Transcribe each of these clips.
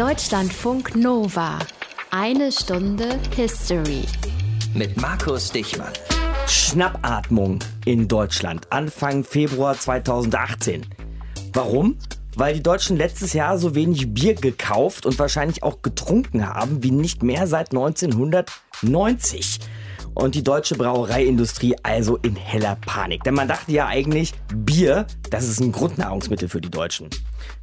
Deutschlandfunk Nova. Eine Stunde History. Mit Markus Dichmann. Schnappatmung in Deutschland Anfang Februar 2018. Warum? Weil die Deutschen letztes Jahr so wenig Bier gekauft und wahrscheinlich auch getrunken haben wie nicht mehr seit 1990 und die deutsche Brauereiindustrie also in heller Panik. Denn man dachte ja eigentlich, Bier, das ist ein Grundnahrungsmittel für die Deutschen.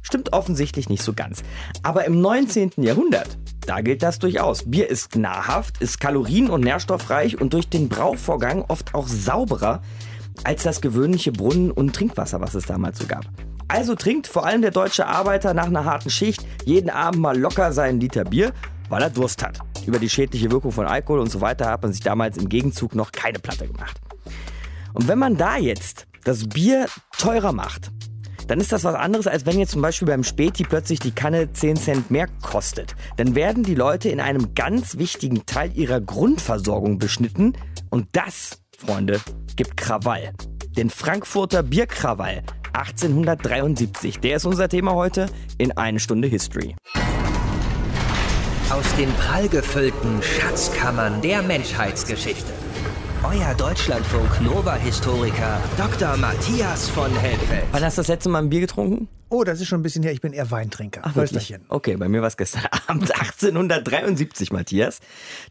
Stimmt offensichtlich nicht so ganz. Aber im 19. Jahrhundert, da gilt das durchaus. Bier ist nahrhaft, ist kalorien- und nährstoffreich und durch den Brauvorgang oft auch sauberer als das gewöhnliche Brunnen- und Trinkwasser, was es damals so gab. Also trinkt vor allem der deutsche Arbeiter nach einer harten Schicht jeden Abend mal locker seinen Liter Bier, weil er Durst hat. Über die schädliche Wirkung von Alkohol und so weiter hat man sich damals im Gegenzug noch keine Platte gemacht. Und wenn man da jetzt das Bier teurer macht, dann ist das was anderes, als wenn jetzt zum Beispiel beim Späti plötzlich die Kanne 10 Cent mehr kostet. Dann werden die Leute in einem ganz wichtigen Teil ihrer Grundversorgung beschnitten und das, Freunde, gibt Krawall. Den Frankfurter Bierkrawall 1873, der ist unser Thema heute in eine Stunde History. Aus den prallgefüllten Schatzkammern der Menschheitsgeschichte. Euer Deutschlandfunk Nova-Historiker Dr. Matthias von Helfeld. Wann hast du das letzte Mal ein Bier getrunken? Oh, das ist schon ein bisschen her. Ich bin eher Weintrinker. Ach, wirklich? Okay, bei mir war es gestern Abend 1873, Matthias.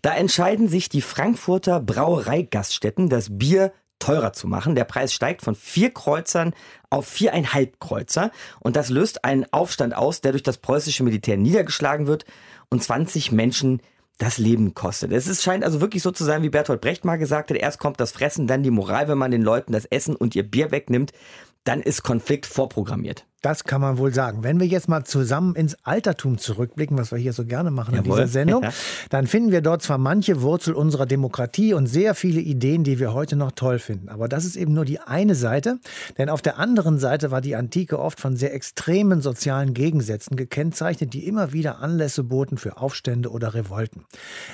Da entscheiden sich die Frankfurter Brauereigaststätten, das Bier teurer zu machen. Der Preis steigt von vier Kreuzern auf viereinhalb Kreuzer. Und das löst einen Aufstand aus, der durch das preußische Militär niedergeschlagen wird und 20 Menschen das Leben kostet. Es ist, scheint also wirklich so zu sein, wie Bertolt Brecht mal gesagt hat, erst kommt das Fressen, dann die Moral, wenn man den Leuten das Essen und ihr Bier wegnimmt, dann ist Konflikt vorprogrammiert. Das kann man wohl sagen. Wenn wir jetzt mal zusammen ins Altertum zurückblicken, was wir hier so gerne machen Jawohl. in dieser Sendung, dann finden wir dort zwar manche Wurzel unserer Demokratie und sehr viele Ideen, die wir heute noch toll finden. Aber das ist eben nur die eine Seite, denn auf der anderen Seite war die Antike oft von sehr extremen sozialen Gegensätzen gekennzeichnet, die immer wieder Anlässe boten für Aufstände oder Revolten.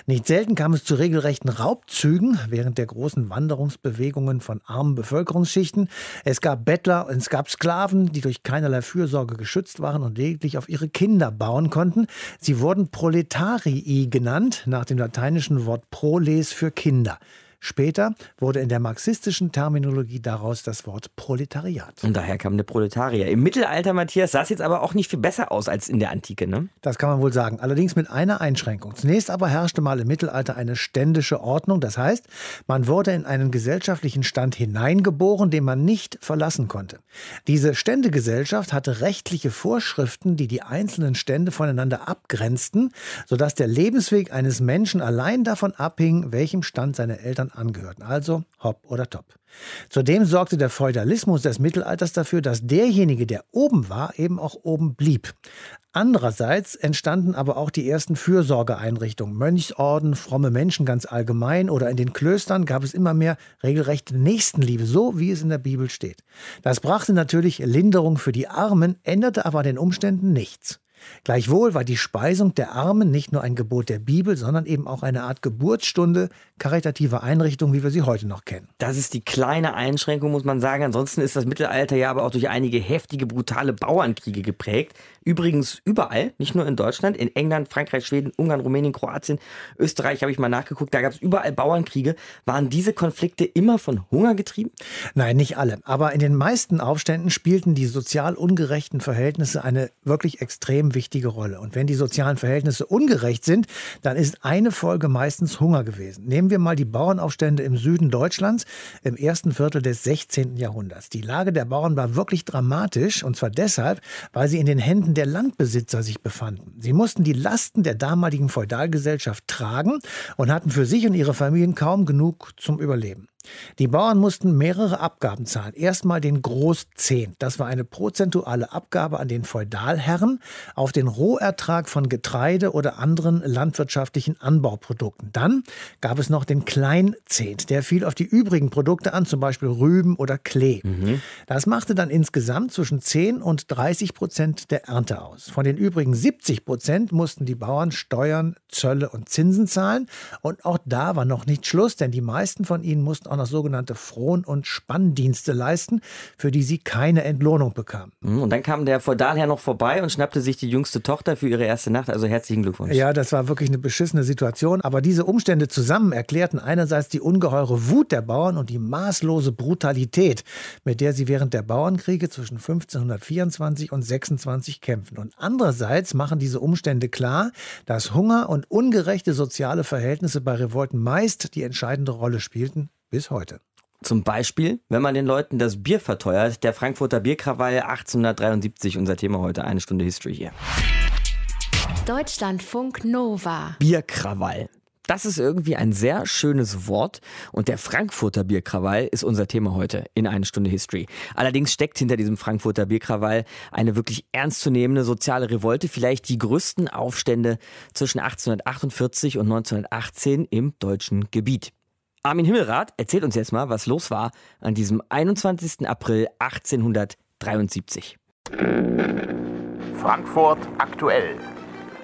Nicht selten kam es zu regelrechten Raubzügen während der großen Wanderungsbewegungen von armen Bevölkerungsschichten. Es gab Bettler, es gab Sklaven, die durch keinerlei Fürsorge geschützt waren und lediglich auf ihre Kinder bauen konnten. Sie wurden Proletarii genannt, nach dem lateinischen Wort proles für Kinder. Später wurde in der marxistischen Terminologie daraus das Wort Proletariat. Und daher kam der Proletarier. Im Mittelalter, Matthias, sah es jetzt aber auch nicht viel besser aus als in der Antike, ne? Das kann man wohl sagen. Allerdings mit einer Einschränkung. Zunächst aber herrschte mal im Mittelalter eine ständische Ordnung. Das heißt, man wurde in einen gesellschaftlichen Stand hineingeboren, den man nicht verlassen konnte. Diese Ständegesellschaft hatte rechtliche Vorschriften, die die einzelnen Stände voneinander abgrenzten, sodass der Lebensweg eines Menschen allein davon abhing, welchem Stand seine Eltern angehörten. Also hopp oder top. Zudem sorgte der Feudalismus des Mittelalters dafür, dass derjenige, der oben war, eben auch oben blieb. Andererseits entstanden aber auch die ersten Fürsorgeeinrichtungen, Mönchsorden, fromme Menschen ganz allgemein oder in den Klöstern gab es immer mehr regelrechte Nächstenliebe, so wie es in der Bibel steht. Das brachte natürlich Linderung für die Armen, änderte aber an den Umständen nichts. Gleichwohl war die Speisung der Armen nicht nur ein Gebot der Bibel, sondern eben auch eine Art Geburtsstunde karitativer Einrichtung, wie wir sie heute noch kennen. Das ist die kleine Einschränkung, muss man sagen. Ansonsten ist das Mittelalter ja aber auch durch einige heftige, brutale Bauernkriege geprägt. Übrigens überall, nicht nur in Deutschland, in England, Frankreich, Schweden, Ungarn, Rumänien, Kroatien, Österreich habe ich mal nachgeguckt, da gab es überall Bauernkriege. Waren diese Konflikte immer von Hunger getrieben? Nein, nicht alle. Aber in den meisten Aufständen spielten die sozial ungerechten Verhältnisse eine wirklich extrem wichtige Rolle. Und wenn die sozialen Verhältnisse ungerecht sind, dann ist eine Folge meistens Hunger gewesen. Nehmen wir mal die Bauernaufstände im Süden Deutschlands im ersten Viertel des 16. Jahrhunderts. Die Lage der Bauern war wirklich dramatisch und zwar deshalb, weil sie in den Händen der Landbesitzer sich befanden. Sie mussten die Lasten der damaligen Feudalgesellschaft tragen und hatten für sich und ihre Familien kaum genug zum Überleben. Die Bauern mussten mehrere Abgaben zahlen. Erstmal den Großzehnt. Das war eine prozentuale Abgabe an den Feudalherren auf den Rohertrag von Getreide oder anderen landwirtschaftlichen Anbauprodukten. Dann gab es noch den Kleinzehnt. Der fiel auf die übrigen Produkte an, zum Beispiel Rüben oder Klee. Das machte dann insgesamt zwischen 10 und 30 Prozent der Ernte aus. Von den übrigen 70 Prozent mussten die Bauern Steuern, Zölle und Zinsen zahlen. Und auch da war noch nicht Schluss, denn die meisten von ihnen mussten auch noch sogenannte Fron- und Spanndienste leisten, für die sie keine Entlohnung bekamen. Hm, und dann kam der Feudalherr noch vorbei und schnappte sich die jüngste Tochter für ihre erste Nacht. Also herzlichen Glückwunsch. Ja, das war wirklich eine beschissene Situation. Aber diese Umstände zusammen erklärten einerseits die ungeheure Wut der Bauern und die maßlose Brutalität, mit der sie während der Bauernkriege zwischen 1524 und 26 kämpfen. Und andererseits machen diese Umstände klar, dass Hunger und ungerechte soziale Verhältnisse bei Revolten meist die entscheidende Rolle spielten bis heute. Zum Beispiel, wenn man den Leuten das Bier verteuert. Der Frankfurter Bierkrawall 1873, unser Thema heute, eine Stunde History hier. Deutschlandfunk Nova. Bierkrawall. Das ist irgendwie ein sehr schönes Wort und der Frankfurter Bierkrawall ist unser Thema heute in eine Stunde History. Allerdings steckt hinter diesem Frankfurter Bierkrawall eine wirklich ernstzunehmende soziale Revolte, vielleicht die größten Aufstände zwischen 1848 und 1918 im deutschen Gebiet. Armin Himmelrath erzählt uns jetzt mal, was los war an diesem 21. April 1873. Frankfurt aktuell.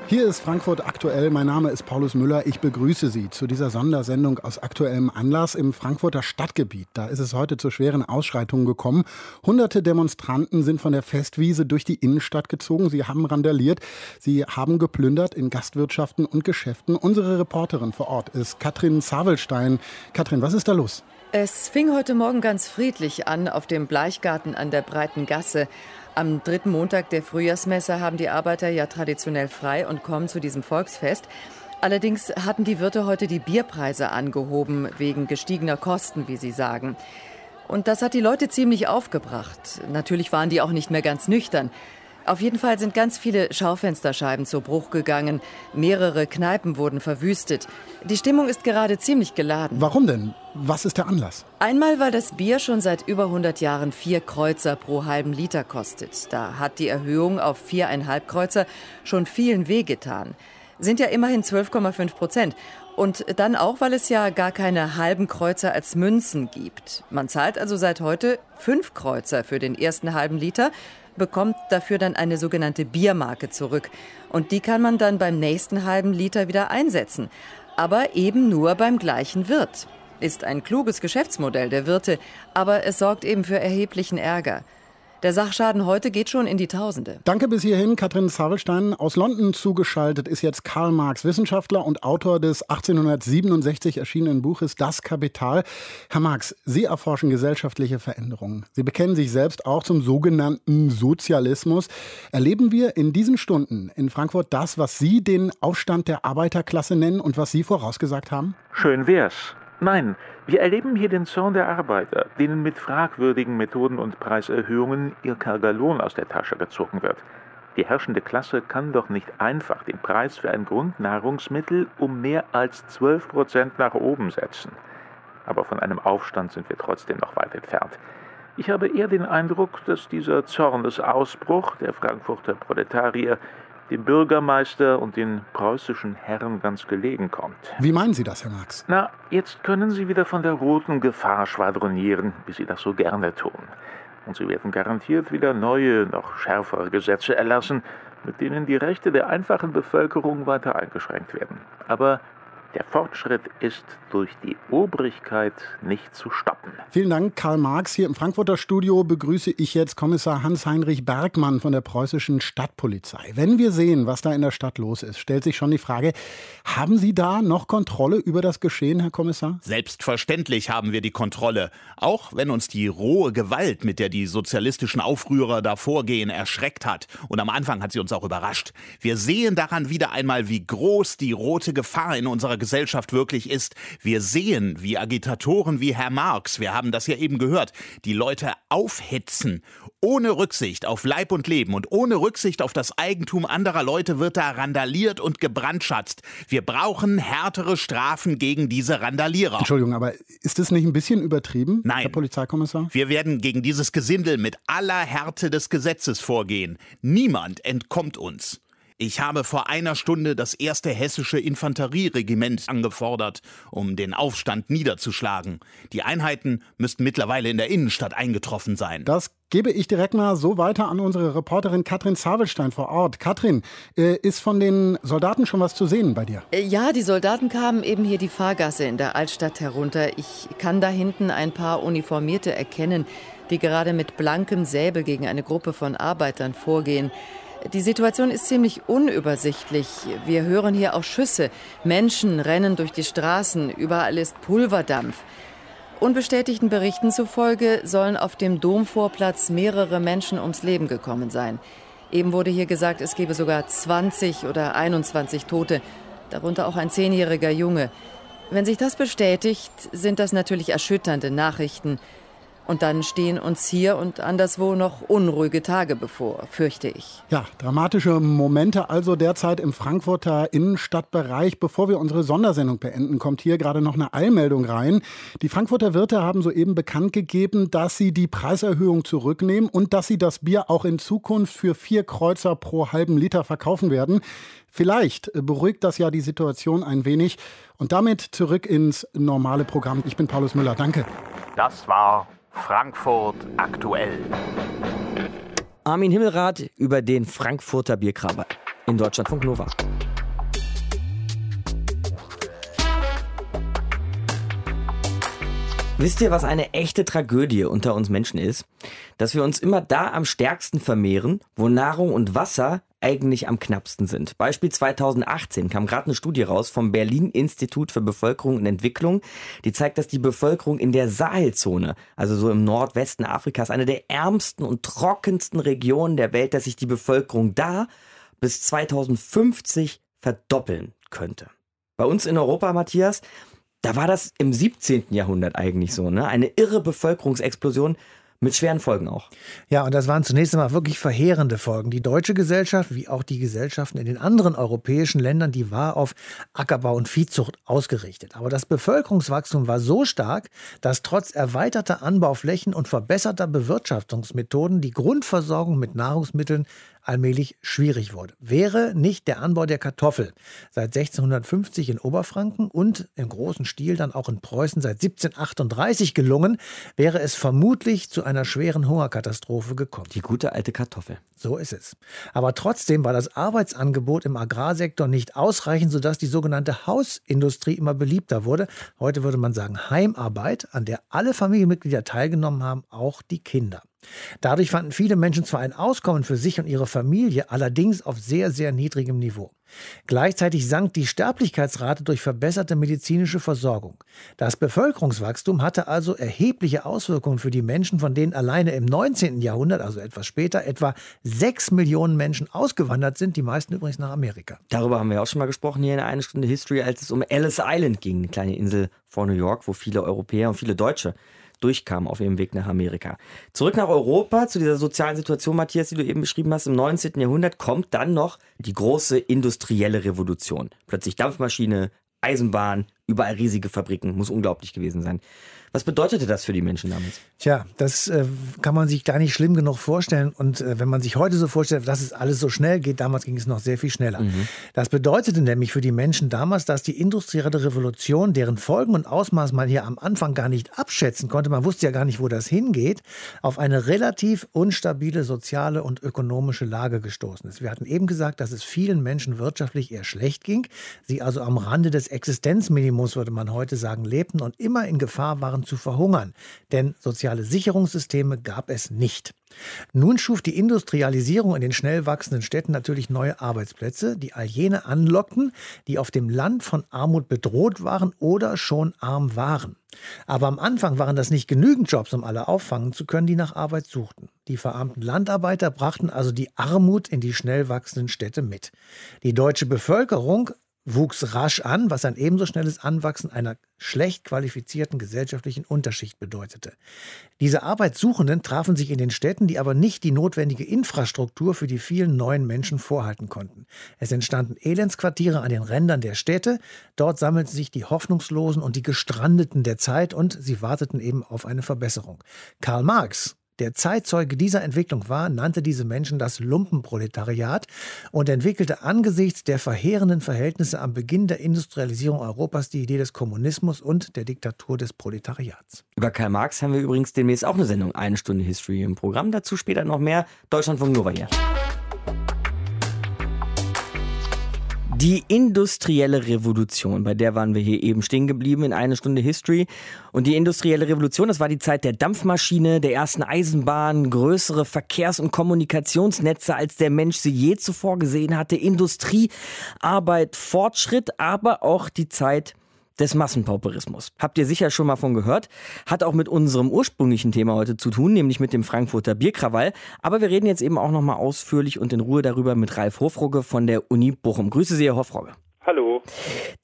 Hier ist Frankfurt aktuell. Mein Name ist Paulus Müller. Ich begrüße Sie zu dieser Sondersendung aus aktuellem Anlass im Frankfurter Stadtgebiet. Da ist es heute zu schweren Ausschreitungen gekommen. Hunderte Demonstranten sind von der Festwiese durch die Innenstadt gezogen. Sie haben randaliert. Sie haben geplündert in Gastwirtschaften und Geschäften. Unsere Reporterin vor Ort ist Katrin Zavelstein. Katrin, was ist da los? Es fing heute Morgen ganz friedlich an auf dem Bleichgarten an der Breiten Gasse. Am dritten Montag der Frühjahrsmesse haben die Arbeiter ja traditionell frei und kommen zu diesem Volksfest. Allerdings hatten die Wirte heute die Bierpreise angehoben, wegen gestiegener Kosten, wie sie sagen. Und das hat die Leute ziemlich aufgebracht. Natürlich waren die auch nicht mehr ganz nüchtern. Auf jeden Fall sind ganz viele Schaufensterscheiben zu Bruch gegangen. Mehrere Kneipen wurden verwüstet. Die Stimmung ist gerade ziemlich geladen. Warum denn? Was ist der Anlass? Einmal, weil das Bier schon seit über 100 Jahren vier Kreuzer pro halben Liter kostet. Da hat die Erhöhung auf viereinhalb Kreuzer schon vielen wehgetan. Sind ja immerhin 12,5 Prozent. Und dann auch, weil es ja gar keine halben Kreuzer als Münzen gibt. Man zahlt also seit heute fünf Kreuzer für den ersten halben Liter bekommt dafür dann eine sogenannte Biermarke zurück. Und die kann man dann beim nächsten halben Liter wieder einsetzen. Aber eben nur beim gleichen Wirt. Ist ein kluges Geschäftsmodell der Wirte, aber es sorgt eben für erheblichen Ärger. Der Sachschaden heute geht schon in die Tausende. Danke bis hierhin, Katrin Zavelstein. Aus London zugeschaltet ist jetzt Karl Marx, Wissenschaftler und Autor des 1867 erschienenen Buches Das Kapital. Herr Marx, Sie erforschen gesellschaftliche Veränderungen. Sie bekennen sich selbst auch zum sogenannten Sozialismus. Erleben wir in diesen Stunden in Frankfurt das, was Sie den Aufstand der Arbeiterklasse nennen und was Sie vorausgesagt haben? Schön wär's. Nein, wir erleben hier den Zorn der Arbeiter, denen mit fragwürdigen Methoden und Preiserhöhungen ihr karger Lohn aus der Tasche gezogen wird. Die herrschende Klasse kann doch nicht einfach den Preis für ein Grundnahrungsmittel um mehr als 12 Prozent nach oben setzen. Aber von einem Aufstand sind wir trotzdem noch weit entfernt. Ich habe eher den Eindruck, dass dieser Zornesausbruch der Frankfurter Proletarier dem Bürgermeister und den preußischen Herren ganz gelegen kommt. Wie meinen Sie das, Herr Marx? Na, jetzt können Sie wieder von der roten Gefahr schwadronieren, wie Sie das so gerne tun. Und Sie werden garantiert wieder neue, noch schärfere Gesetze erlassen, mit denen die Rechte der einfachen Bevölkerung weiter eingeschränkt werden. Aber der Fortschritt ist durch die Obrigkeit nicht zu stoppen. Vielen Dank, Karl Marx. Hier im Frankfurter Studio begrüße ich jetzt Kommissar Hans-Heinrich Bergmann von der preußischen Stadtpolizei. Wenn wir sehen, was da in der Stadt los ist, stellt sich schon die Frage, haben Sie da noch Kontrolle über das Geschehen, Herr Kommissar? Selbstverständlich haben wir die Kontrolle. Auch wenn uns die rohe Gewalt, mit der die sozialistischen Aufrührer da vorgehen, erschreckt hat. Und am Anfang hat sie uns auch überrascht. Wir sehen daran wieder einmal, wie groß die rote Gefahr in unserer Gesellschaft wirklich ist. Wir sehen, wie Agitatoren wie Herr Marx, wir haben das ja eben gehört, die Leute aufhetzen. Ohne Rücksicht auf Leib und Leben und ohne Rücksicht auf das Eigentum anderer Leute wird da randaliert und gebrandschatzt. Wir brauchen härtere Strafen gegen diese Randalierer. Entschuldigung, aber ist das nicht ein bisschen übertrieben, Nein. Herr Polizeikommissar? Wir werden gegen dieses Gesindel mit aller Härte des Gesetzes vorgehen. Niemand entkommt uns. Ich habe vor einer Stunde das erste hessische Infanterieregiment angefordert, um den Aufstand niederzuschlagen. Die Einheiten müssten mittlerweile in der Innenstadt eingetroffen sein. Das gebe ich direkt mal so weiter an unsere Reporterin Katrin Zabelstein vor Ort. Katrin, äh, ist von den Soldaten schon was zu sehen bei dir? Äh, ja, die Soldaten kamen eben hier die Fahrgasse in der Altstadt herunter. Ich kann da hinten ein paar Uniformierte erkennen, die gerade mit blankem Säbel gegen eine Gruppe von Arbeitern vorgehen. Die Situation ist ziemlich unübersichtlich. Wir hören hier auch Schüsse. Menschen rennen durch die Straßen. Überall ist Pulverdampf. Unbestätigten Berichten zufolge sollen auf dem Domvorplatz mehrere Menschen ums Leben gekommen sein. Eben wurde hier gesagt, es gebe sogar 20 oder 21 Tote, darunter auch ein zehnjähriger Junge. Wenn sich das bestätigt, sind das natürlich erschütternde Nachrichten. Und dann stehen uns hier und anderswo noch unruhige Tage bevor, fürchte ich. Ja, dramatische Momente also derzeit im Frankfurter Innenstadtbereich. Bevor wir unsere Sondersendung beenden, kommt hier gerade noch eine Eilmeldung rein. Die Frankfurter Wirte haben soeben bekannt gegeben, dass sie die Preiserhöhung zurücknehmen und dass sie das Bier auch in Zukunft für vier Kreuzer pro halben Liter verkaufen werden. Vielleicht beruhigt das ja die Situation ein wenig. Und damit zurück ins normale Programm. Ich bin Paulus Müller. Danke. Das war Frankfurt aktuell. Armin Himmelrath über den Frankfurter Bierkraber in Deutschlandfunk Nova. Wisst ihr, was eine echte Tragödie unter uns Menschen ist? Dass wir uns immer da am stärksten vermehren, wo Nahrung und Wasser eigentlich am knappsten sind. Beispiel 2018 kam gerade eine Studie raus vom Berlin Institut für Bevölkerung und Entwicklung, die zeigt, dass die Bevölkerung in der Sahelzone, also so im Nordwesten Afrikas, eine der ärmsten und trockensten Regionen der Welt, dass sich die Bevölkerung da bis 2050 verdoppeln könnte. Bei uns in Europa, Matthias, da war das im 17. Jahrhundert eigentlich so, ne? Eine irre Bevölkerungsexplosion mit schweren Folgen auch. Ja, und das waren zunächst einmal wirklich verheerende Folgen. Die deutsche Gesellschaft, wie auch die Gesellschaften in den anderen europäischen Ländern, die war auf Ackerbau und Viehzucht ausgerichtet. Aber das Bevölkerungswachstum war so stark, dass trotz erweiterter Anbauflächen und verbesserter Bewirtschaftungsmethoden die Grundversorgung mit Nahrungsmitteln allmählich schwierig wurde. Wäre nicht der Anbau der Kartoffel seit 1650 in Oberfranken und im großen Stil dann auch in Preußen seit 1738 gelungen, wäre es vermutlich zu einer schweren Hungerkatastrophe gekommen. Die gute alte Kartoffel. So ist es. Aber trotzdem war das Arbeitsangebot im Agrarsektor nicht ausreichend, sodass die sogenannte Hausindustrie immer beliebter wurde. Heute würde man sagen Heimarbeit, an der alle Familienmitglieder teilgenommen haben, auch die Kinder. Dadurch fanden viele Menschen zwar ein Auskommen für sich und ihre Familie, allerdings auf sehr, sehr niedrigem Niveau. Gleichzeitig sank die Sterblichkeitsrate durch verbesserte medizinische Versorgung. Das Bevölkerungswachstum hatte also erhebliche Auswirkungen für die Menschen, von denen alleine im 19. Jahrhundert, also etwas später, etwa sechs Millionen Menschen ausgewandert sind, die meisten übrigens nach Amerika. Darüber haben wir auch schon mal gesprochen hier in einer Stunde History, als es um Ellis Island ging, eine kleine Insel vor New York, wo viele Europäer und viele Deutsche durchkamen auf ihrem Weg nach Amerika. Zurück nach Europa, zu dieser sozialen Situation, Matthias, die du eben beschrieben hast, im 19. Jahrhundert kommt dann noch die große industrielle Revolution. Plötzlich Dampfmaschine, Eisenbahn, überall riesige Fabriken, muss unglaublich gewesen sein. Was bedeutete das für die Menschen damals? Tja, das äh, kann man sich gar nicht schlimm genug vorstellen. Und äh, wenn man sich heute so vorstellt, dass es alles so schnell geht, damals ging es noch sehr viel schneller. Mhm. Das bedeutete nämlich für die Menschen damals, dass die industrielle Revolution, deren Folgen und Ausmaß man hier am Anfang gar nicht abschätzen konnte, man wusste ja gar nicht, wo das hingeht, auf eine relativ unstabile soziale und ökonomische Lage gestoßen ist. Wir hatten eben gesagt, dass es vielen Menschen wirtschaftlich eher schlecht ging, sie also am Rande des Existenzminimums, würde man heute sagen, lebten und immer in Gefahr waren, zu verhungern. Denn soziale Sicherungssysteme gab es nicht. Nun schuf die Industrialisierung in den schnell wachsenden Städten natürlich neue Arbeitsplätze, die all jene anlockten, die auf dem Land von Armut bedroht waren oder schon arm waren. Aber am Anfang waren das nicht genügend Jobs, um alle auffangen zu können, die nach Arbeit suchten. Die verarmten Landarbeiter brachten also die Armut in die schnell wachsenden Städte mit. Die deutsche Bevölkerung wuchs rasch an, was ein ebenso schnelles Anwachsen einer schlecht qualifizierten gesellschaftlichen Unterschicht bedeutete. Diese Arbeitssuchenden trafen sich in den Städten, die aber nicht die notwendige Infrastruktur für die vielen neuen Menschen vorhalten konnten. Es entstanden Elendsquartiere an den Rändern der Städte, dort sammelten sich die Hoffnungslosen und die Gestrandeten der Zeit und sie warteten eben auf eine Verbesserung. Karl Marx der Zeitzeuge dieser Entwicklung war, nannte diese Menschen das Lumpenproletariat und entwickelte angesichts der verheerenden Verhältnisse am Beginn der Industrialisierung Europas die Idee des Kommunismus und der Diktatur des Proletariats. Über Karl Marx haben wir übrigens demnächst auch eine Sendung, eine Stunde History im Programm. Dazu später noch mehr. Deutschlandfunk Nova hier. Die industrielle Revolution, bei der waren wir hier eben stehen geblieben in einer Stunde History. Und die industrielle Revolution, das war die Zeit der Dampfmaschine, der ersten Eisenbahn, größere Verkehrs- und Kommunikationsnetze, als der Mensch sie je zuvor gesehen hatte, Industrie, Arbeit, Fortschritt, aber auch die Zeit des Massenpauperismus. Habt ihr sicher schon mal von gehört. Hat auch mit unserem ursprünglichen Thema heute zu tun, nämlich mit dem Frankfurter Bierkrawall. Aber wir reden jetzt eben auch noch mal ausführlich und in Ruhe darüber mit Ralf Hofrogge von der Uni Bochum. Grüße Sie, Herr Hofrogge. Hallo.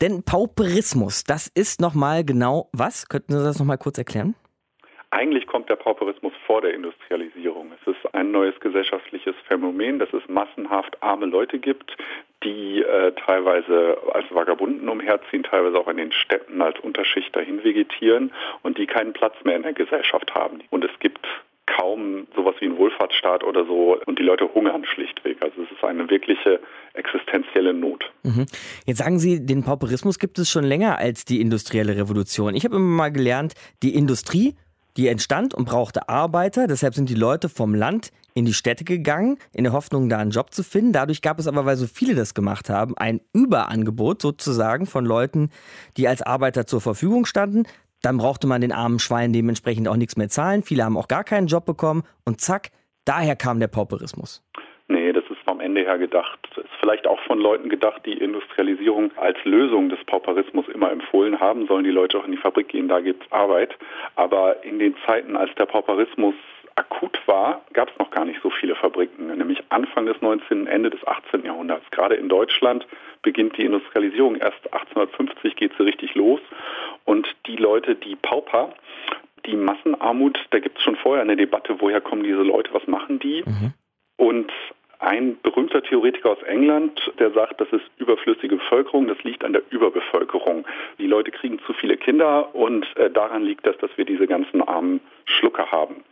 Denn Pauperismus, das ist noch mal genau was? Könnten Sie das noch mal kurz erklären? Eigentlich kommt der Pauperismus vor der Industrialisierung. Es ist ein neues gesellschaftliches Phänomen, dass es massenhaft arme Leute gibt, die äh, teilweise als Vagabunden umherziehen, teilweise auch in den Städten als Unterschicht dahin vegetieren und die keinen Platz mehr in der Gesellschaft haben. Und es gibt kaum sowas wie einen Wohlfahrtsstaat oder so und die Leute hungern schlichtweg. Also es ist eine wirkliche existenzielle Not. Mhm. Jetzt sagen Sie, den Pauperismus gibt es schon länger als die industrielle Revolution. Ich habe immer mal gelernt, die Industrie die entstand und brauchte Arbeiter. Deshalb sind die Leute vom Land in die Städte gegangen, in der Hoffnung, da einen Job zu finden. Dadurch gab es aber, weil so viele das gemacht haben, ein Überangebot sozusagen von Leuten, die als Arbeiter zur Verfügung standen. Dann brauchte man den armen Schweinen dementsprechend auch nichts mehr zahlen. Viele haben auch gar keinen Job bekommen. Und zack, daher kam der Pauperismus. Nee, das ist vom Ende her gedacht. Ist vielleicht auch von Leuten gedacht, die Industrialisierung als Lösung des Pauperismus immer empfohlen haben. Sollen die Leute auch in die Fabrik gehen, da gibt es Arbeit. Aber in den Zeiten, als der Pauperismus akut war, gab es noch gar nicht so viele Fabriken, nämlich Anfang des 19., Ende des 18. Jahrhunderts. Gerade in Deutschland beginnt die Industrialisierung erst 1850 geht sie richtig los und die Leute, die Pauper, die Massenarmut, da gibt es schon vorher eine Debatte, woher kommen diese Leute, was machen die? Mhm. Und ein berühmter Theoretiker aus England, der sagt, das ist überflüssige Bevölkerung, das liegt an der Überbevölkerung. Die Leute kriegen zu viele Kinder und äh, daran liegt das, dass wir diese ganzen armen Schlucker haben.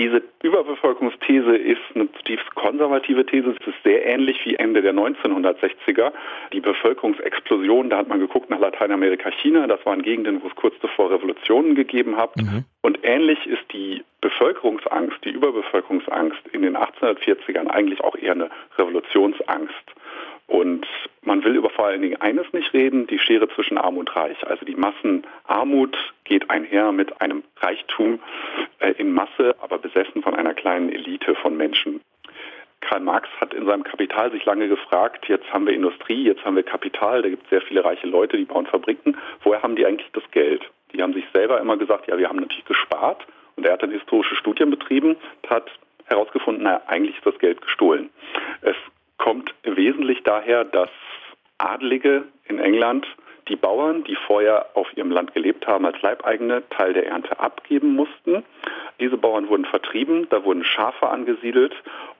Diese Überbevölkerungsthese ist eine zutiefst konservative These. Es ist sehr ähnlich wie Ende der 1960er. Die Bevölkerungsexplosion, da hat man geguckt nach Lateinamerika, China. Das waren Gegenden, wo es kurz zuvor Revolutionen gegeben hat. Mhm. Und ähnlich ist die Bevölkerungsangst, die Überbevölkerungsangst in den 1840ern eigentlich auch eher eine Revolutionsangst. Und man will über vor allen Dingen eines nicht reden, die Schere zwischen Arm und Reich. Also die Massenarmut geht einher mit einem Reichtum äh, in Masse, aber besessen von einer kleinen Elite von Menschen. Karl Marx hat in seinem Kapital sich lange gefragt, jetzt haben wir Industrie, jetzt haben wir Kapital, da gibt es sehr viele reiche Leute, die bauen Fabriken. Woher haben die eigentlich das Geld? Die haben sich selber immer gesagt, ja, wir haben natürlich gespart. Und er hat dann historische Studien betrieben, hat herausgefunden, naja, eigentlich ist das Geld gestohlen. Es kommt wesentlich daher, dass Adlige in England die Bauern, die vorher auf ihrem Land gelebt haben, als Leibeigene Teil der Ernte abgeben mussten. Diese Bauern wurden vertrieben, da wurden Schafe angesiedelt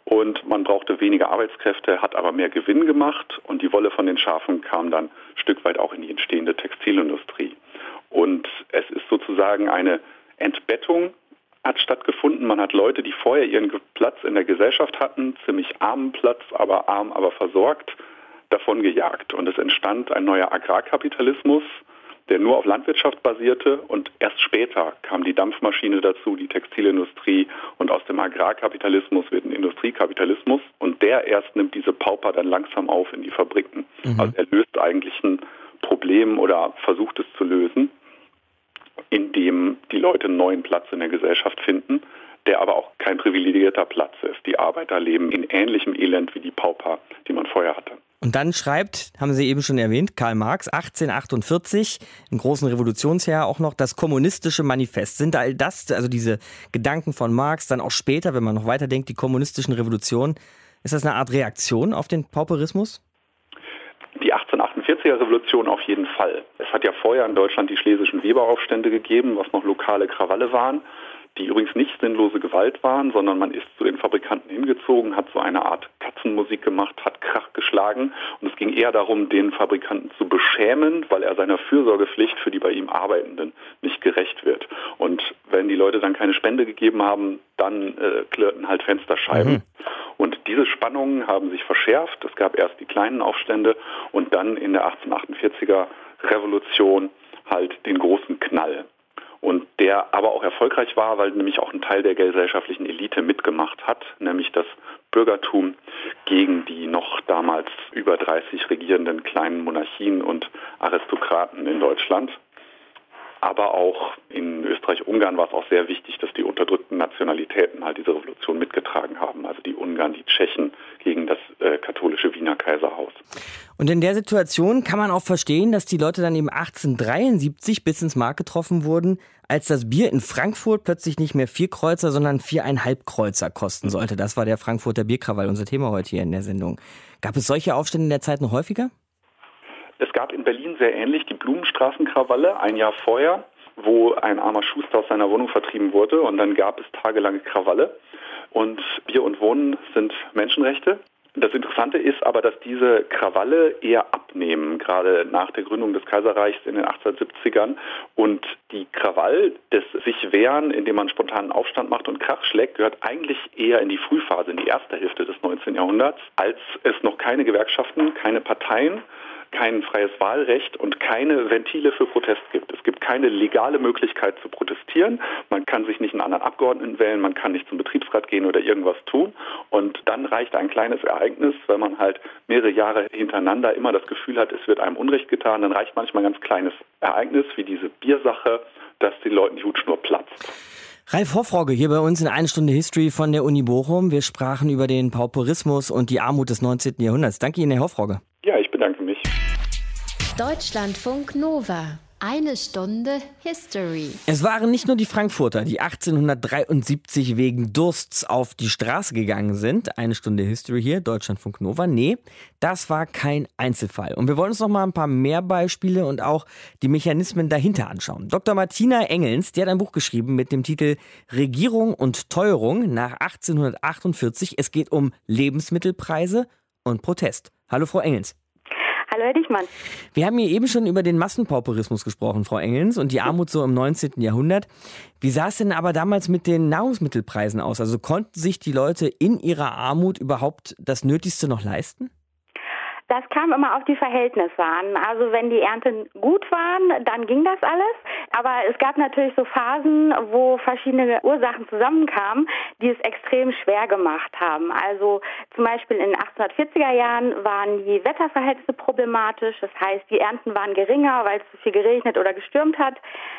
und man brauchte weniger Arbeitskräfte, hat aber mehr Gewinn gemacht und die Wolle von den Schafen kam dann ein Stück weit auch in die entstehende Textilindustrie. Und es ist sozusagen eine Entbettung hat stattgefunden. Man hat Leute, die vorher ihren Platz in der Gesellschaft hatten, ziemlich armen Platz, aber arm, aber versorgt, davon gejagt. Und es entstand ein neuer Agrarkapitalismus, der nur auf Landwirtschaft basierte und erst später kam die Dampfmaschine dazu, die Textilindustrie und aus dem Agrarkapitalismus wird ein Industriekapitalismus und der erst nimmt diese Pauper dann langsam auf in die Fabriken. Mhm. Also er löst eigentlich ein Problem oder versucht es zu lösen in dem die Leute einen neuen Platz in der Gesellschaft finden, der aber auch kein privilegierter Platz ist. Die Arbeiter leben in ähnlichem Elend wie die Pauper, die man vorher hatte. Und dann schreibt, haben Sie eben schon erwähnt, Karl Marx 1848, im großen Revolutionsjahr auch noch das kommunistische Manifest. Sind all das, also diese Gedanken von Marx, dann auch später, wenn man noch weiterdenkt, die kommunistischen Revolutionen, ist das eine Art Reaktion auf den Pauperismus? Die 1848er Revolution auf jeden Fall. Es hat ja vorher in Deutschland die schlesischen Weberaufstände gegeben, was noch lokale Krawalle waren, die übrigens nicht sinnlose Gewalt waren, sondern man ist zu den Fabrikanten hingezogen, hat so eine Art Katzenmusik gemacht, hat Krach geschlagen. Und es ging eher darum, den Fabrikanten zu beschämen, weil er seiner Fürsorgepflicht für die bei ihm Arbeitenden nicht gerecht wird. Und wenn die Leute dann keine Spende gegeben haben, dann äh, klirrten halt Fensterscheiben. Mhm. Und diese Spannungen haben sich verschärft. Es gab erst die kleinen Aufstände und dann in der 1848er Revolution halt den großen Knall und der aber auch erfolgreich war, weil nämlich auch ein Teil der gesellschaftlichen Elite mitgemacht hat, nämlich das Bürgertum gegen die noch damals über 30 regierenden kleinen Monarchien und Aristokraten in Deutschland. Aber auch in Österreich-Ungarn war es auch sehr wichtig, dass die unterdrückten Nationalitäten halt diese Revolution mitgetragen haben. Also die Ungarn, die Tschechen gegen das äh, katholische Wiener Kaiserhaus. Und in der Situation kann man auch verstehen, dass die Leute dann eben 1873 bis ins Mark getroffen wurden, als das Bier in Frankfurt plötzlich nicht mehr vier Kreuzer, sondern viereinhalb Kreuzer kosten sollte. Das war der Frankfurter Bierkrawall, unser Thema heute hier in der Sendung. Gab es solche Aufstände in der Zeit noch häufiger? Es gab in Berlin sehr ähnlich die Blumenstraßenkrawalle ein Jahr vorher, wo ein armer Schuster aus seiner Wohnung vertrieben wurde und dann gab es tagelange Krawalle. Und Bier und Wohnen sind Menschenrechte. Das Interessante ist aber, dass diese Krawalle eher abnehmen, gerade nach der Gründung des Kaiserreichs in den 1870ern. Und die Krawall des sich wehren, indem man spontanen Aufstand macht und Krach schlägt, gehört eigentlich eher in die Frühphase, in die erste Hälfte des 19. Jahrhunderts, als es noch keine Gewerkschaften, keine Parteien kein freies Wahlrecht und keine Ventile für Protest gibt. Es gibt keine legale Möglichkeit zu protestieren. Man kann sich nicht einen anderen Abgeordneten wählen, man kann nicht zum Betriebsrat gehen oder irgendwas tun. Und dann reicht ein kleines Ereignis, wenn man halt mehrere Jahre hintereinander immer das Gefühl hat, es wird einem Unrecht getan, dann reicht manchmal ein ganz kleines Ereignis wie diese Biersache, dass den Leuten die Hutschnur platzt. Ralf Hoffrogge hier bei uns in eine Stunde History von der Uni Bochum. Wir sprachen über den Pauperismus und die Armut des 19. Jahrhunderts. Danke Ihnen, Herr Hoffrogge. Ja, ich. Deutschlandfunk Nova. Eine Stunde History. Es waren nicht nur die Frankfurter, die 1873 wegen Dursts auf die Straße gegangen sind. Eine Stunde History hier, Deutschlandfunk Nova. Nee, das war kein Einzelfall. Und wir wollen uns noch mal ein paar mehr Beispiele und auch die Mechanismen dahinter anschauen. Dr. Martina Engelns, die hat ein Buch geschrieben mit dem Titel Regierung und Teuerung nach 1848. Es geht um Lebensmittelpreise und Protest. Hallo, Frau Engelns. Hallo, Herr Dichmann. Wir haben hier eben schon über den Massenpauperismus gesprochen, Frau Engelns, und die Armut so im 19. Jahrhundert. Wie sah es denn aber damals mit den Nahrungsmittelpreisen aus? Also konnten sich die Leute in ihrer Armut überhaupt das Nötigste noch leisten? Das kam immer auf die Verhältnisse an. Also wenn die Ernten gut waren, dann ging das alles. Aber es gab natürlich so Phasen, wo verschiedene Ursachen zusammenkamen, die es extrem schwer gemacht haben. Also zum Beispiel in den 1840er Jahren waren die Wetterverhältnisse problematisch. Das heißt, die Ernten waren geringer, weil es zu viel geregnet oder gestürmt hat.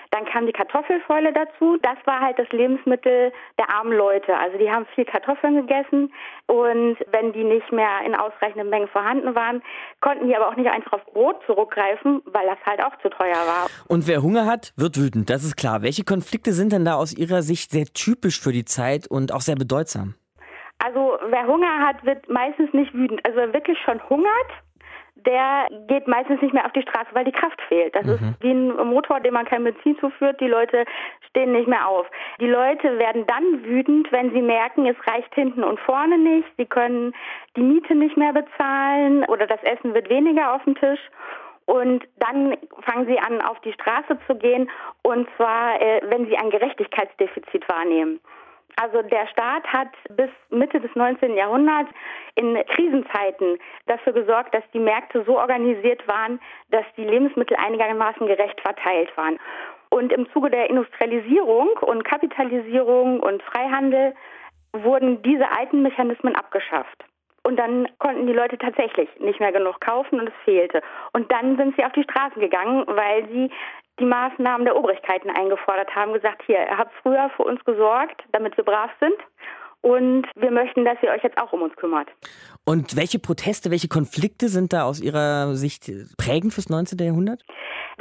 Dann kam die Kartoffelfäule dazu. Das war halt das Lebensmittel der armen Leute. Also die haben viel Kartoffeln gegessen und wenn die nicht mehr in ausreichenden Mengen vorhanden waren, konnten die aber auch nicht einfach auf Brot zurückgreifen, weil das halt auch zu teuer war. Und wer Hunger hat, wird wütend, das ist klar. Welche Konflikte sind denn da aus Ihrer Sicht sehr typisch für die Zeit und auch sehr bedeutsam? Also wer Hunger hat, wird meistens nicht wütend. Also wer wirklich schon hungert, der geht meistens nicht mehr auf die Straße, weil die Kraft fehlt. Das mhm. ist wie ein Motor, dem man kein Benzin zuführt. Die Leute stehen nicht mehr auf. Die Leute werden dann wütend, wenn sie merken, es reicht hinten und vorne nicht. Sie können die Miete nicht mehr bezahlen oder das Essen wird weniger auf dem Tisch. Und dann fangen sie an, auf die Straße zu gehen, und zwar, äh, wenn sie ein Gerechtigkeitsdefizit wahrnehmen. Also der Staat hat bis Mitte des 19. Jahrhunderts in Krisenzeiten dafür gesorgt, dass die Märkte so organisiert waren, dass die Lebensmittel einigermaßen gerecht verteilt waren. Und im Zuge der Industrialisierung und Kapitalisierung und Freihandel wurden diese alten Mechanismen abgeschafft. Und dann konnten die Leute tatsächlich nicht mehr genug kaufen und es fehlte. Und dann sind sie auf die Straßen gegangen, weil sie die Maßnahmen der Obrigkeiten eingefordert haben, gesagt, hier, ihr habt früher für uns gesorgt, damit wir brav sind. Und wir möchten, dass ihr euch jetzt auch um uns kümmert. Und welche Proteste, welche Konflikte sind da aus Ihrer Sicht prägend fürs 19. Jahrhundert?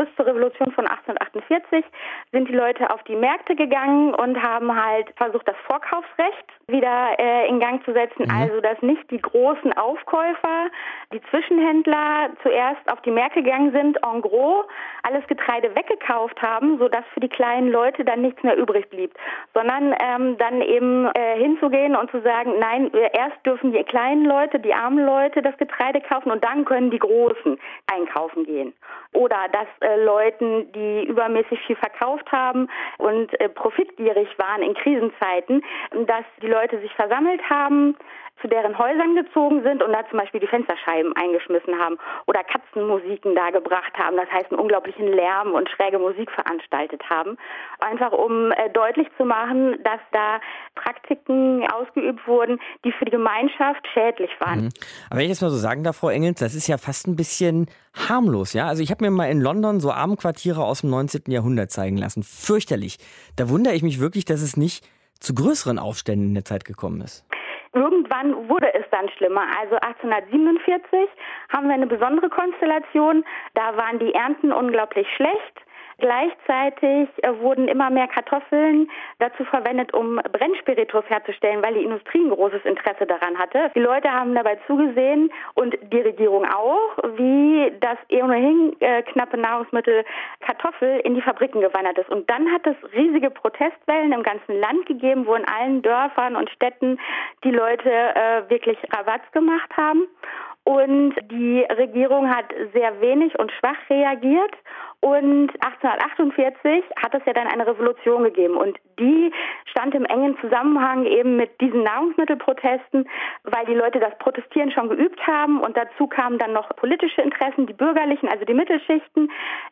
Bis zur Revolution von 1848 sind die Leute auf die Märkte gegangen und haben halt versucht, das Vorkaufsrecht wieder äh, in Gang zu setzen. Mhm. Also, dass nicht die großen Aufkäufer, die Zwischenhändler zuerst auf die Märkte gegangen sind, en gros alles Getreide weggekauft haben, sodass für die kleinen Leute dann nichts mehr übrig blieb, sondern ähm, dann eben äh, hinzugehen und zu sagen, nein, erst dürfen die kleinen Leute, die armen Leute das Getreide kaufen und dann können die Großen einkaufen gehen. Oder dass äh, Leuten, die übermäßig viel verkauft haben und äh, profitgierig waren in Krisenzeiten, dass die Leute sich versammelt haben, zu deren Häusern gezogen sind und da zum Beispiel die Fensterscheiben eingeschmissen haben oder Katzenmusiken da gebracht haben, das heißt einen unglaublichen Lärm und schräge Musik veranstaltet haben, einfach um äh, deutlich zu machen, dass da Praktiken ausgeübt wurden, die für die Gemeinschaft schädlich waren. Mhm. Aber wenn ich das mal so sagen darf, Frau Engels, das ist ja fast ein bisschen harmlos, ja? Also ich habe mir mal in London so Abendquartiere aus dem 19. Jahrhundert zeigen lassen. Fürchterlich. Da wundere ich mich wirklich, dass es nicht zu größeren Aufständen in der Zeit gekommen ist. Irgendwann wurde es dann schlimmer. Also 1847 haben wir eine besondere Konstellation. Da waren die Ernten unglaublich schlecht. Gleichzeitig äh, wurden immer mehr Kartoffeln dazu verwendet, um Brennspiritus herzustellen, weil die Industrie ein großes Interesse daran hatte. Die Leute haben dabei zugesehen und die Regierung auch, wie das ohnehin äh, knappe Nahrungsmittel Kartoffel in die Fabriken gewandert ist. Und dann hat es riesige Protestwellen im ganzen Land gegeben, wo in allen Dörfern und Städten die Leute äh, wirklich Rabatz gemacht haben. Und die Regierung hat sehr wenig und schwach reagiert und 1848 hat es ja dann eine Revolution gegeben und die stand im engen Zusammenhang eben mit diesen Nahrungsmittelprotesten, weil die Leute das Protestieren schon geübt haben und dazu kamen dann noch politische Interessen, die bürgerlichen, also die Mittelschichten,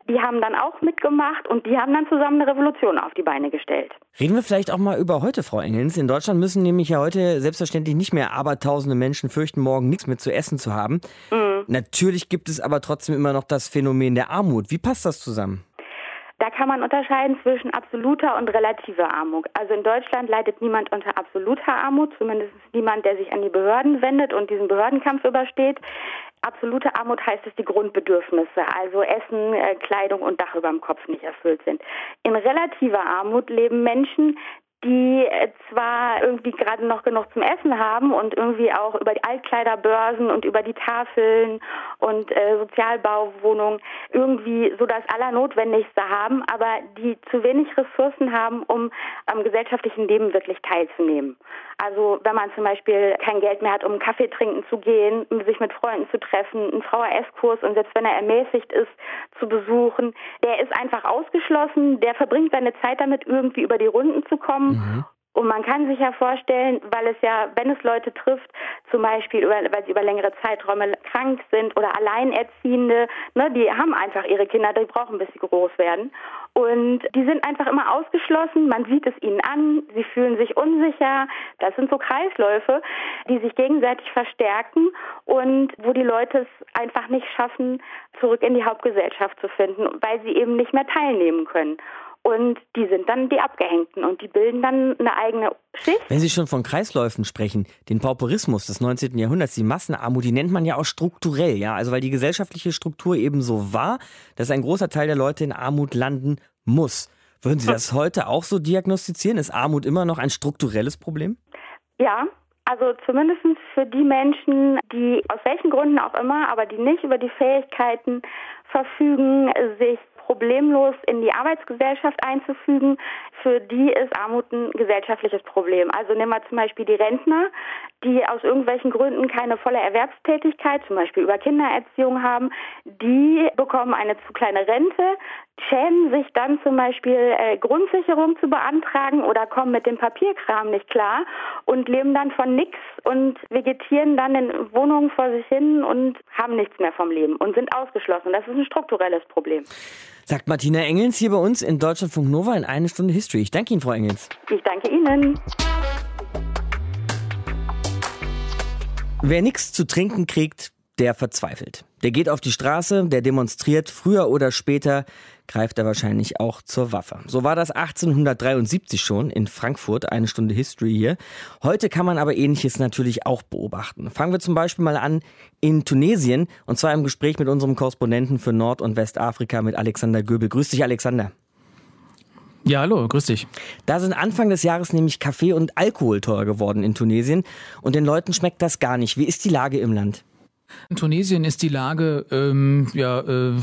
die haben dann auch mitgemacht und die haben dann zusammen eine Revolution auf die Beine gestellt. Reden wir vielleicht auch mal über heute, Frau Engels. In Deutschland müssen nämlich ja heute selbstverständlich nicht mehr abertausende Menschen fürchten, morgen nichts mehr zu essen zu haben. Mhm. Natürlich gibt es aber trotzdem immer noch das Phänomen der Armut. Wie passt das zusammen? Da kann man unterscheiden zwischen absoluter und relativer Armut. Also in Deutschland leidet niemand unter absoluter Armut, zumindest niemand, der sich an die Behörden wendet und diesen Behördenkampf übersteht. Absolute Armut heißt, dass die Grundbedürfnisse, also Essen, äh, Kleidung und Dach über dem Kopf nicht erfüllt sind. In relativer Armut leben Menschen, die äh, zwar irgendwie gerade noch genug zum Essen haben und irgendwie auch über die Altkleiderbörsen und über die Tafeln und äh, Sozialbauwohnungen irgendwie so das Allernotwendigste haben, aber die zu wenig Ressourcen haben, um am gesellschaftlichen Leben wirklich teilzunehmen. Also wenn man zum Beispiel kein Geld mehr hat, um Kaffee trinken zu gehen, sich mit Freunden zu treffen, einen VHS-Kurs und selbst wenn er ermäßigt ist, zu besuchen, der ist einfach ausgeschlossen, der verbringt seine Zeit damit, irgendwie über die Runden zu kommen Mhm. Und man kann sich ja vorstellen, weil es ja, wenn es Leute trifft, zum Beispiel, weil sie über längere Zeiträume krank sind oder Alleinerziehende, ne, die haben einfach ihre Kinder, die brauchen, bis sie groß werden. Und die sind einfach immer ausgeschlossen. Man sieht es ihnen an. Sie fühlen sich unsicher. Das sind so Kreisläufe, die sich gegenseitig verstärken und wo die Leute es einfach nicht schaffen, zurück in die Hauptgesellschaft zu finden, weil sie eben nicht mehr teilnehmen können. Und die sind dann die Abgehängten und die bilden dann eine eigene Schicht. Wenn Sie schon von Kreisläufen sprechen, den Pauperismus des 19. Jahrhunderts, die Massenarmut, die nennt man ja auch strukturell, ja. Also weil die gesellschaftliche Struktur eben so war, dass ein großer Teil der Leute in Armut landen muss. Würden Sie das heute auch so diagnostizieren? Ist Armut immer noch ein strukturelles Problem? Ja, also zumindest für die Menschen, die aus welchen Gründen auch immer, aber die nicht über die Fähigkeiten verfügen, sich problemlos in die Arbeitsgesellschaft einzufügen, für die ist Armut ein gesellschaftliches Problem. Also nehmen wir zum Beispiel die Rentner, die aus irgendwelchen Gründen keine volle Erwerbstätigkeit, zum Beispiel über Kindererziehung haben, die bekommen eine zu kleine Rente, schämen sich dann zum Beispiel äh, Grundsicherung zu beantragen oder kommen mit dem Papierkram nicht klar und leben dann von nichts und vegetieren dann in Wohnungen vor sich hin und haben nichts mehr vom Leben und sind ausgeschlossen. Das ist ein strukturelles Problem. Sagt Martina Engels hier bei uns in Deutschlandfunk Nova in eine Stunde History. Ich danke Ihnen, Frau Engels. Ich danke Ihnen. Wer nichts zu trinken kriegt, der verzweifelt. Der geht auf die Straße, der demonstriert, früher oder später greift er wahrscheinlich auch zur Waffe. So war das 1873 schon in Frankfurt, eine Stunde History hier. Heute kann man aber ähnliches natürlich auch beobachten. Fangen wir zum Beispiel mal an in Tunesien und zwar im Gespräch mit unserem Korrespondenten für Nord- und Westafrika mit Alexander Göbel. Grüß dich, Alexander. Ja, hallo, grüß dich. Da sind Anfang des Jahres nämlich Kaffee und Alkohol teurer geworden in Tunesien und den Leuten schmeckt das gar nicht. Wie ist die Lage im Land? In Tunesien ist die Lage ähm, ja äh,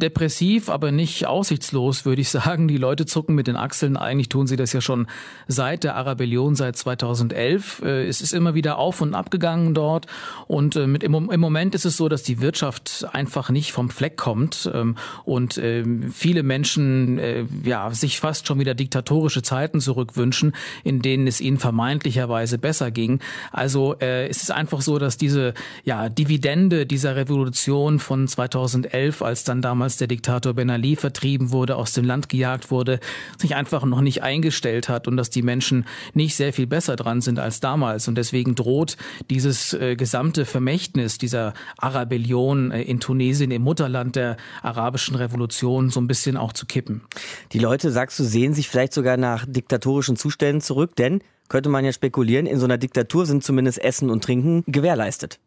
depressiv, aber nicht aussichtslos, würde ich sagen. Die Leute zucken mit den Achseln. Eigentlich tun sie das ja schon seit der Arabellion, seit 2011. Äh, es ist immer wieder auf und ab gegangen dort. Und äh, mit, im, im, Moment ist es so, dass die Wirtschaft einfach nicht vom Fleck kommt ähm, und äh, viele Menschen äh, ja sich fast schon wieder diktatorische Zeiten zurückwünschen, in denen es ihnen vermeintlicherweise besser ging. Also äh, es ist einfach so, dass diese ja die Dividende dieser Revolution von 2011, als dann damals der Diktator Ben Ali vertrieben wurde, aus dem Land gejagt wurde, sich einfach noch nicht eingestellt hat und dass die Menschen nicht sehr viel besser dran sind als damals. Und deswegen droht dieses äh, gesamte Vermächtnis dieser Arabellion äh, in Tunesien, im Mutterland der arabischen Revolution, so ein bisschen auch zu kippen. Die Leute, sagst du, sehen sich vielleicht sogar nach diktatorischen Zuständen zurück, denn könnte man ja spekulieren, in so einer Diktatur sind zumindest Essen und Trinken gewährleistet.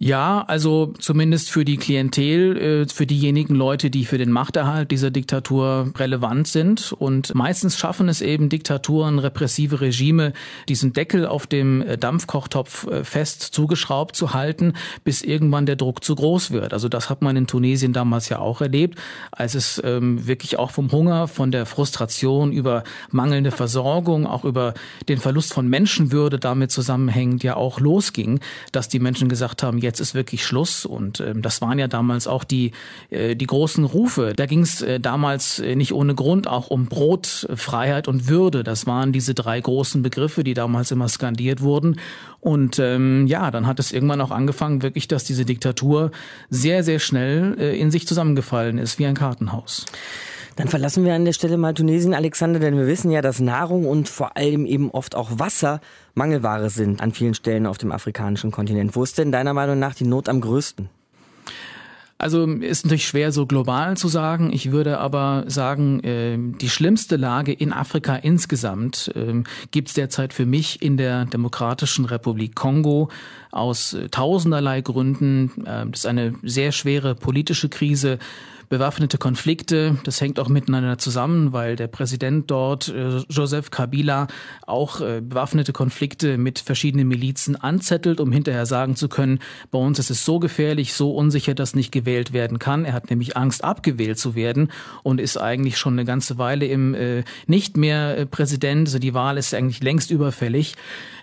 Ja, also zumindest für die Klientel, äh, für diejenigen Leute, die für den Machterhalt dieser Diktatur relevant sind. Und meistens schaffen es eben Diktaturen, repressive Regime, diesen Deckel auf dem äh, Dampfkochtopf äh, fest zugeschraubt zu halten, bis irgendwann der Druck zu groß wird. Also das hat man in Tunesien damals ja auch erlebt, als es ähm, wirklich auch vom Hunger, von der Frustration über mangelnde Versorgung, auch über den Verlust von Menschenwürde damit zusammenhängend ja auch losging, dass die Menschen gesagt haben, jetzt ist wirklich Schluss. Und ähm, das waren ja damals auch die, äh, die großen Rufe. Da ging es äh, damals äh, nicht ohne Grund auch um Brot, Freiheit und Würde. Das waren diese drei großen Begriffe, die damals immer skandiert wurden. Und ähm, ja, dann hat es irgendwann auch angefangen, wirklich, dass diese Diktatur sehr, sehr schnell äh, in sich zusammengefallen ist, wie ein Kartenhaus. Dann verlassen wir an der Stelle mal Tunesien, Alexander, denn wir wissen ja, dass Nahrung und vor allem eben oft auch Wasser Mangelware sind an vielen Stellen auf dem afrikanischen Kontinent. Wo ist denn deiner Meinung nach die Not am größten? Also ist natürlich schwer so global zu sagen. Ich würde aber sagen, äh, die schlimmste Lage in Afrika insgesamt äh, gibt es derzeit für mich in der Demokratischen Republik Kongo aus äh, tausenderlei Gründen. Äh, das ist eine sehr schwere politische Krise bewaffnete Konflikte. Das hängt auch miteinander zusammen, weil der Präsident dort, äh, Joseph Kabila, auch äh, bewaffnete Konflikte mit verschiedenen Milizen anzettelt, um hinterher sagen zu können, bei uns ist es so gefährlich, so unsicher, dass nicht gewählt werden kann. Er hat nämlich Angst, abgewählt zu werden und ist eigentlich schon eine ganze Weile im äh, nicht mehr äh, Präsident. Also die Wahl ist eigentlich längst überfällig.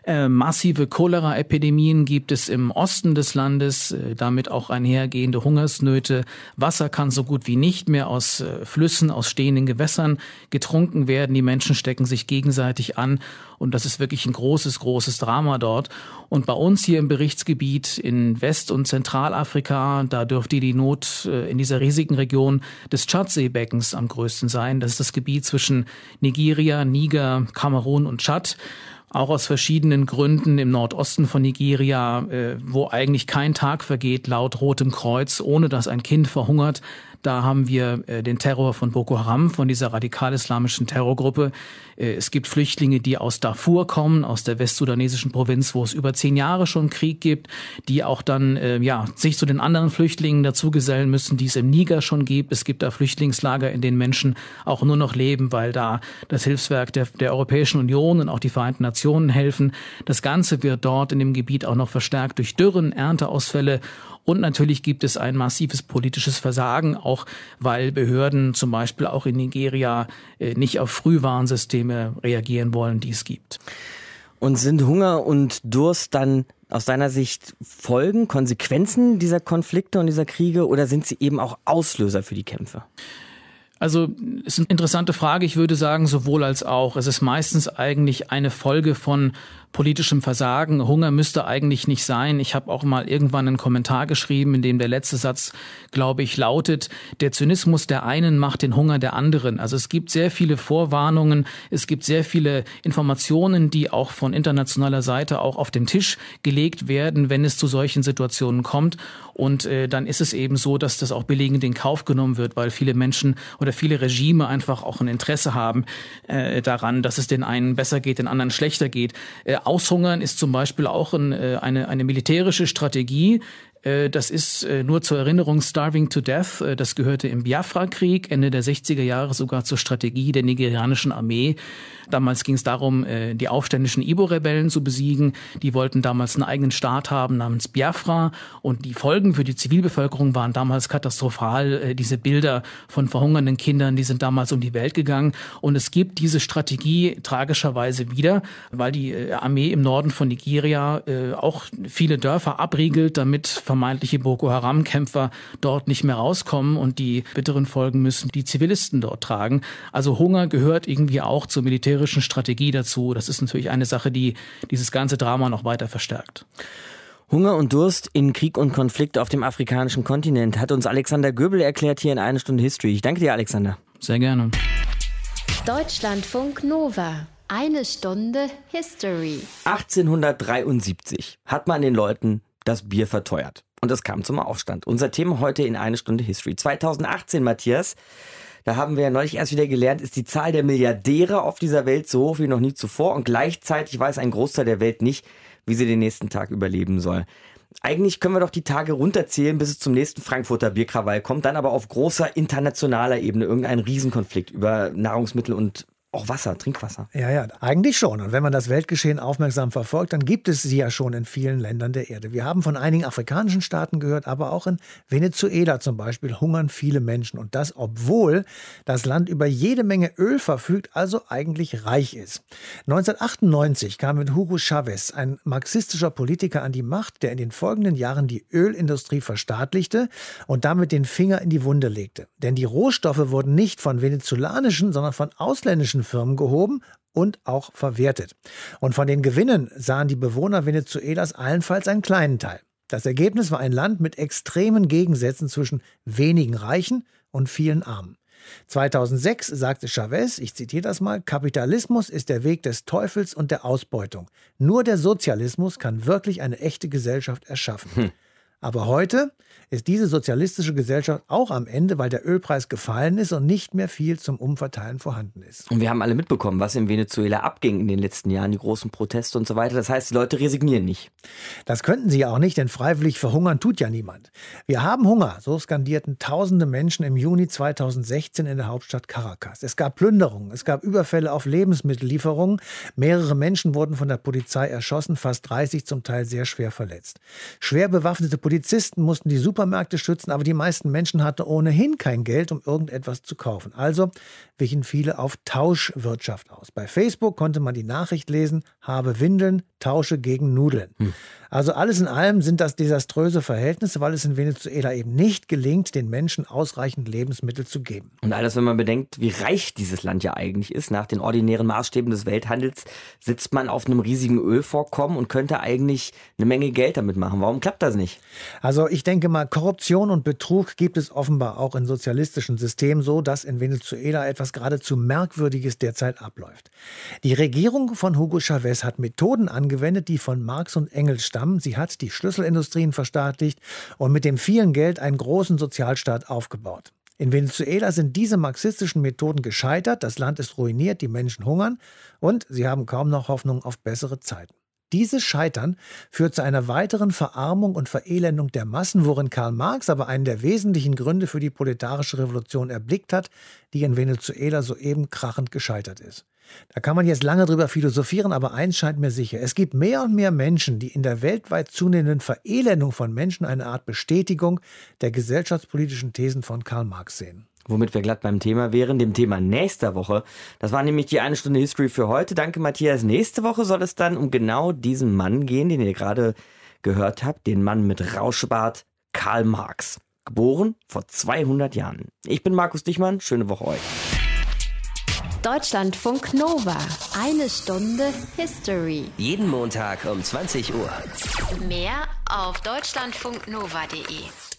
Äh, massive Cholera-Epidemien gibt es im Osten des Landes, damit auch einhergehende Hungersnöte. Wasser kann so gut wie nicht mehr aus äh, Flüssen, aus stehenden Gewässern getrunken werden. Die Menschen stecken sich gegenseitig an und das ist wirklich ein großes, großes Drama dort. Und bei uns hier im Berichtsgebiet in West- und Zentralafrika, da dürfte die Not in dieser riesigen Region des Tschadseebeckens am größten sein. Das ist das Gebiet zwischen Nigeria, Niger, Kamerun und Tschad auch aus verschiedenen Gründen im Nordosten von Nigeria, äh, wo eigentlich kein Tag vergeht laut Rotem Kreuz, ohne dass ein Kind verhungert. Da haben wir äh, den Terror von Boko Haram, von dieser radikal-islamischen Terrorgruppe. Äh, es gibt Flüchtlinge, die aus Darfur kommen, aus der westsudanesischen Provinz, wo es über zehn Jahre schon Krieg gibt, die auch dann äh, ja sich zu den anderen Flüchtlingen dazugesellen müssen, die es im Niger schon gibt. Es gibt da Flüchtlingslager, in denen Menschen auch nur noch leben, weil da das Hilfswerk der, der Europäischen Union und auch die Vereinten Nationen helfen. Das Ganze wird dort in dem Gebiet auch noch verstärkt durch Dürren, Ernteausfälle und natürlich gibt es ein massives politisches Versagen, auch weil Behörden zum Beispiel auch in Nigeria äh, nicht auf Frühwarnsysteme reagieren wollen, die es gibt. Und sind Hunger und Durst dann aus deiner Sicht Folgen, Konsequenzen dieser Konflikte und dieser Kriege oder sind sie eben auch Auslöser für die Kämpfe? Also ist eine interessante Frage. Ich würde sagen, sowohl als auch. Es ist meistens eigentlich eine Folge von politischem Versagen. Hunger müsste eigentlich nicht sein. Ich habe auch mal irgendwann einen Kommentar geschrieben, in dem der letzte Satz, glaube ich, lautet, der Zynismus der einen macht den Hunger der anderen. Also es gibt sehr viele Vorwarnungen, es gibt sehr viele Informationen, die auch von internationaler Seite auch auf den Tisch gelegt werden, wenn es zu solchen Situationen kommt. Und äh, dann ist es eben so, dass das auch billigend in Kauf genommen wird, weil viele Menschen oder viele Regime einfach auch ein Interesse haben äh, daran, dass es den einen besser geht, den anderen schlechter geht. Äh, Aushungern ist zum Beispiel auch ein, äh, eine, eine militärische Strategie, das ist äh, nur zur Erinnerung Starving to Death. Äh, das gehörte im Biafra-Krieg Ende der 60er Jahre sogar zur Strategie der nigerianischen Armee. Damals ging es darum, die aufständischen Ibo-Rebellen zu besiegen. Die wollten damals einen eigenen Staat haben namens Biafra. Und die Folgen für die Zivilbevölkerung waren damals katastrophal. Diese Bilder von verhungernden Kindern, die sind damals um die Welt gegangen. Und es gibt diese Strategie tragischerweise wieder, weil die Armee im Norden von Nigeria auch viele Dörfer abriegelt, damit vermeintliche Boko Haram-Kämpfer dort nicht mehr rauskommen und die bitteren Folgen müssen die Zivilisten dort tragen. Also Hunger gehört irgendwie auch zur militärischen Strategie dazu. Das ist natürlich eine Sache, die dieses ganze Drama noch weiter verstärkt. Hunger und Durst in Krieg und Konflikt auf dem afrikanischen Kontinent hat uns Alexander Göbel erklärt hier in eine Stunde History. Ich danke dir, Alexander. Sehr gerne. Deutschlandfunk Nova. Eine Stunde History. 1873 hat man den Leuten das Bier verteuert. Und es kam zum Aufstand. Unser Thema heute in eine Stunde History. 2018, Matthias, da haben wir ja neulich erst wieder gelernt, ist die Zahl der Milliardäre auf dieser Welt so hoch wie noch nie zuvor. Und gleichzeitig weiß ein Großteil der Welt nicht, wie sie den nächsten Tag überleben soll. Eigentlich können wir doch die Tage runterzählen, bis es zum nächsten Frankfurter Bierkrawall kommt, dann aber auf großer internationaler Ebene irgendein Riesenkonflikt über Nahrungsmittel und auch Wasser, Trinkwasser. Ja, ja, eigentlich schon. Und wenn man das Weltgeschehen aufmerksam verfolgt, dann gibt es sie ja schon in vielen Ländern der Erde. Wir haben von einigen afrikanischen Staaten gehört, aber auch in Venezuela zum Beispiel hungern viele Menschen. Und das, obwohl das Land über jede Menge Öl verfügt, also eigentlich reich ist. 1998 kam mit Hugo Chavez ein marxistischer Politiker an die Macht, der in den folgenden Jahren die Ölindustrie verstaatlichte und damit den Finger in die Wunde legte. Denn die Rohstoffe wurden nicht von venezolanischen, sondern von ausländischen deutschen Firmen gehoben und auch verwertet. Und von den Gewinnen sahen die Bewohner Venezuelas allenfalls einen kleinen Teil. Das Ergebnis war ein Land mit extremen Gegensätzen zwischen wenigen Reichen und vielen Armen. 2006 sagte Chavez, ich zitiere das mal, Kapitalismus ist der Weg des Teufels und der Ausbeutung. Nur der Sozialismus kann wirklich eine echte Gesellschaft erschaffen. Hm. Aber heute ist diese sozialistische Gesellschaft auch am Ende, weil der Ölpreis gefallen ist und nicht mehr viel zum Umverteilen vorhanden ist. Und wir haben alle mitbekommen, was in Venezuela abging in den letzten Jahren, die großen Proteste und so weiter. Das heißt, die Leute resignieren nicht. Das könnten sie ja auch nicht, denn freiwillig verhungern tut ja niemand. Wir haben Hunger, so skandierten tausende Menschen im Juni 2016 in der Hauptstadt Caracas. Es gab Plünderungen, es gab Überfälle auf Lebensmittellieferungen, mehrere Menschen wurden von der Polizei erschossen, fast 30 zum Teil sehr schwer verletzt. Schwer bewaffnete Polizisten mussten die Supermärkte schützen, aber die meisten Menschen hatten ohnehin kein Geld, um irgendetwas zu kaufen. Also wichen viele auf Tauschwirtschaft aus. Bei Facebook konnte man die Nachricht lesen, habe Windeln, tausche gegen Nudeln. Hm. Also alles in allem sind das desaströse Verhältnisse, weil es in Venezuela eben nicht gelingt, den Menschen ausreichend Lebensmittel zu geben. Und alles, wenn man bedenkt, wie reich dieses Land ja eigentlich ist, nach den ordinären Maßstäben des Welthandels, sitzt man auf einem riesigen Ölvorkommen und könnte eigentlich eine Menge Geld damit machen. Warum klappt das nicht? Also ich denke mal, Korruption und Betrug gibt es offenbar auch in sozialistischen Systemen so, dass in Venezuela etwas geradezu Merkwürdiges derzeit abläuft. Die Regierung von Hugo Chavez hat Methoden angewendet, die von Marx und Engels stammen Stamm. Sie hat die Schlüsselindustrien verstaatlicht und mit dem vielen Geld einen großen Sozialstaat aufgebaut. In Venezuela sind diese marxistischen Methoden gescheitert, das Land ist ruiniert, die Menschen hungern und sie haben kaum noch Hoffnung auf bessere Zeiten. Dieses Scheitern führt zu einer weiteren Verarmung und Verelendung der Massen, worin Karl Marx aber einen der wesentlichen Gründe für die proletarische Revolution erblickt hat, die in Venezuela soeben krachend gescheitert ist. Da kann man jetzt lange drüber philosophieren, aber eins scheint mir sicher. Es gibt mehr und mehr Menschen, die in der weltweit zunehmenden Verelendung von Menschen eine Art Bestätigung der gesellschaftspolitischen Thesen von Karl Marx sehen. Womit wir glatt beim Thema wären, dem Thema nächster Woche. Das war nämlich die eine Stunde History für heute. Danke, Matthias. Nächste Woche soll es dann um genau diesen Mann gehen, den ihr gerade gehört habt. Den Mann mit Rauschbart, Karl Marx. Geboren vor 200 Jahren. Ich bin Markus Dichmann. Schöne Woche euch. Deutschlandfunk Nova. Eine Stunde History. Jeden Montag um 20 Uhr. Mehr auf deutschlandfunknova.de.